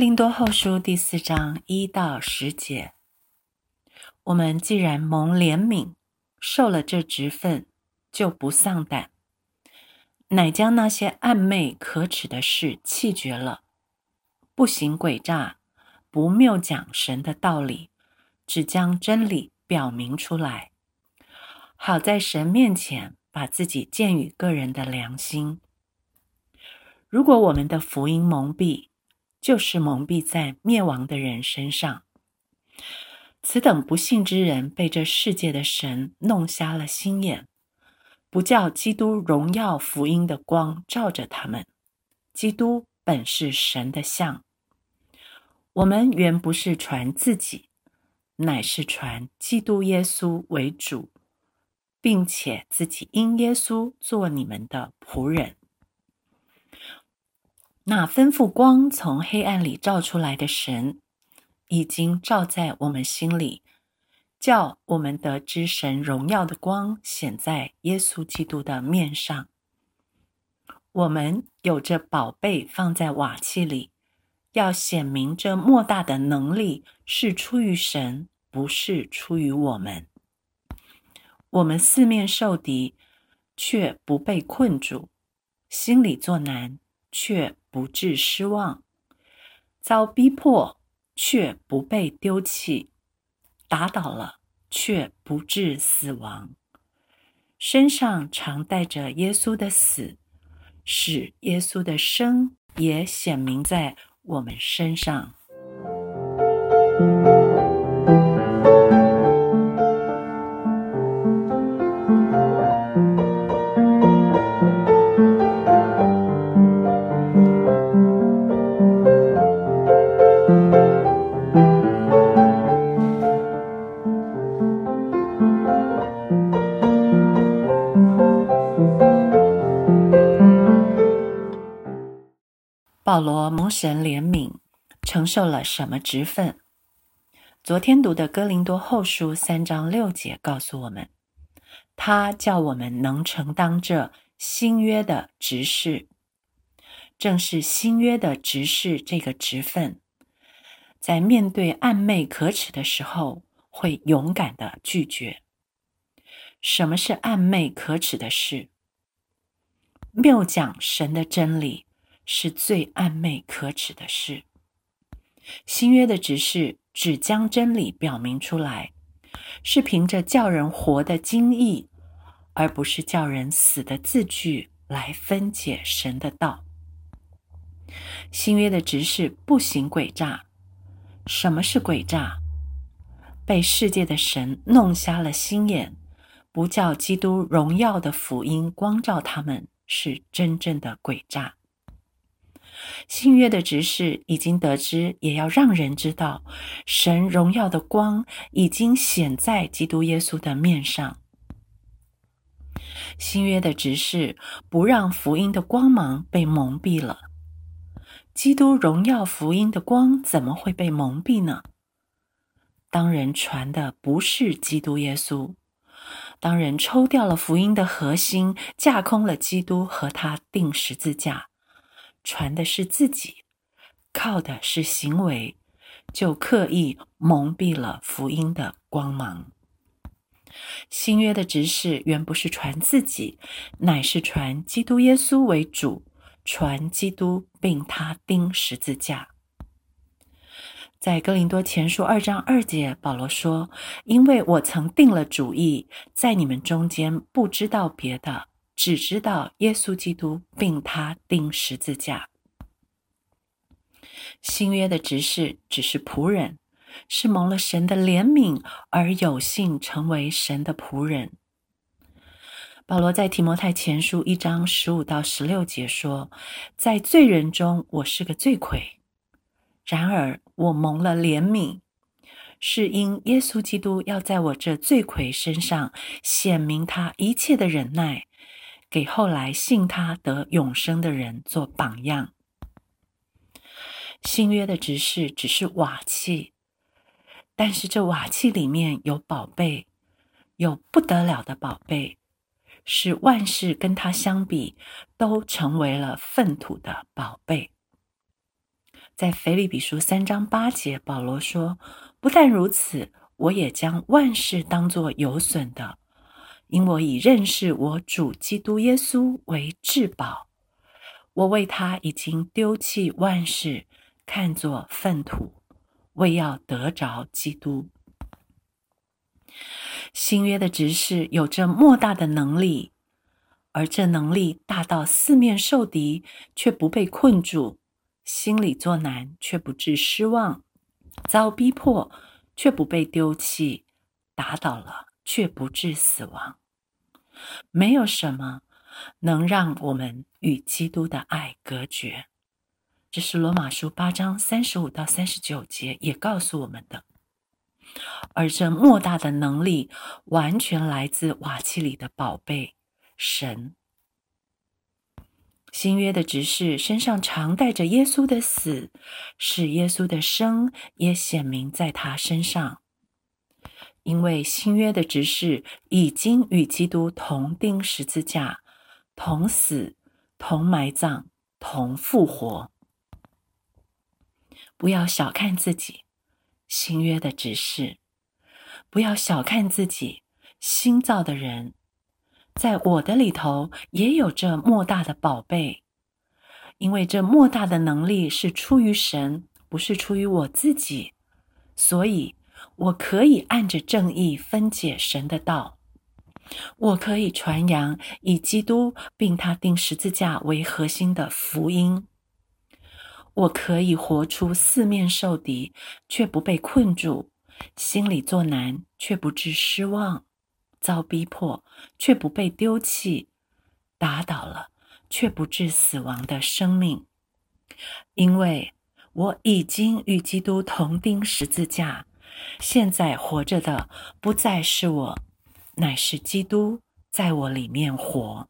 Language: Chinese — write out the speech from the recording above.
林多后书第四章一到十节，我们既然蒙怜悯，受了这职分，就不丧胆，乃将那些暧昧可耻的事弃绝了，不行诡诈，不谬讲神的道理，只将真理表明出来，好在神面前把自己建于个人的良心。如果我们的福音蒙蔽，就是蒙蔽在灭亡的人身上。此等不幸之人，被这世界的神弄瞎了心眼，不叫基督荣耀福音的光照着他们。基督本是神的像，我们原不是传自己，乃是传基督耶稣为主，并且自己因耶稣做你们的仆人。那吩咐光从黑暗里照出来的神，已经照在我们心里，叫我们得知神荣耀的光显在耶稣基督的面上。我们有着宝贝放在瓦器里，要显明这莫大的能力是出于神，不是出于我们。我们四面受敌，却不被困住，心里作难。却不致失望，遭逼迫却不被丢弃，打倒了却不致死亡，身上常带着耶稣的死，使耶稣的生也显明在我们身上。保罗蒙神怜悯，承受了什么职分？昨天读的哥林多后书三章六节告诉我们，他叫我们能承担这新约的职事，正是新约的职事这个职分，在面对暧昧可耻的时候，会勇敢的拒绝。什么是暧昧可耻的事？谬讲神的真理。是最暧昧可耻的事。新约的指示只将真理表明出来，是凭着叫人活的经义，而不是叫人死的字句来分解神的道。新约的指示不行诡诈。什么是诡诈？被世界的神弄瞎了心眼，不叫基督荣耀的福音光照他们，是真正的诡诈。新约的执事已经得知，也要让人知道，神荣耀的光已经显在基督耶稣的面上。新约的执事不让福音的光芒被蒙蔽了。基督荣耀福音的光怎么会被蒙蔽呢？当人传的不是基督耶稣，当人抽掉了福音的核心，架空了基督和他钉十字架。传的是自己，靠的是行为，就刻意蒙蔽了福音的光芒。新约的执事原不是传自己，乃是传基督耶稣为主，传基督并他钉十字架。在哥林多前书二章二节，保罗说：“因为我曾定了主意，在你们中间不知道别的。”只知道耶稣基督，并他钉十字架。新约的执事只是仆人，是蒙了神的怜悯而有幸成为神的仆人。保罗在提摩太前书一章十五到十六节说：“在罪人中，我是个罪魁；然而我蒙了怜悯，是因耶稣基督要在我这罪魁身上显明他一切的忍耐。”给后来信他得永生的人做榜样。新约的执事只是瓦器，但是这瓦器里面有宝贝，有不得了的宝贝，是万事跟他相比都成为了粪土的宝贝。在腓立比书三章八节，保罗说：“不但如此，我也将万事当作有损的，因我以认识我主基督耶稣为至宝。我为他已经丢弃万事，看作粪土，为要得着基督。”新约的执事有着莫大的能力，而这能力大到四面受敌却不被困住，心里作难却不致失望，遭逼迫却不被丢弃，打倒了却不致死亡。没有什么能让我们与基督的爱隔绝。这是罗马书八章三十五到三十九节也告诉我们的。而这莫大的能力，完全来自瓦器里的宝贝——神。新约的执事身上常带着耶稣的死，使耶稣的生也显明在他身上。因为新约的执事已经与基督同钉十字架，同死，同埋葬，同复活。不要小看自己。新约的指示，不要小看自己。新造的人，在我的里头也有这莫大的宝贝，因为这莫大的能力是出于神，不是出于我自己，所以我可以按着正义分解神的道，我可以传扬以基督并他钉十字架为核心的福音。我可以活出四面受敌，却不被困住；心里作难，却不致失望；遭逼迫，却不被丢弃；打倒了，却不致死亡的生命。因为我已经与基督同钉十字架，现在活着的不再是我，乃是基督在我里面活。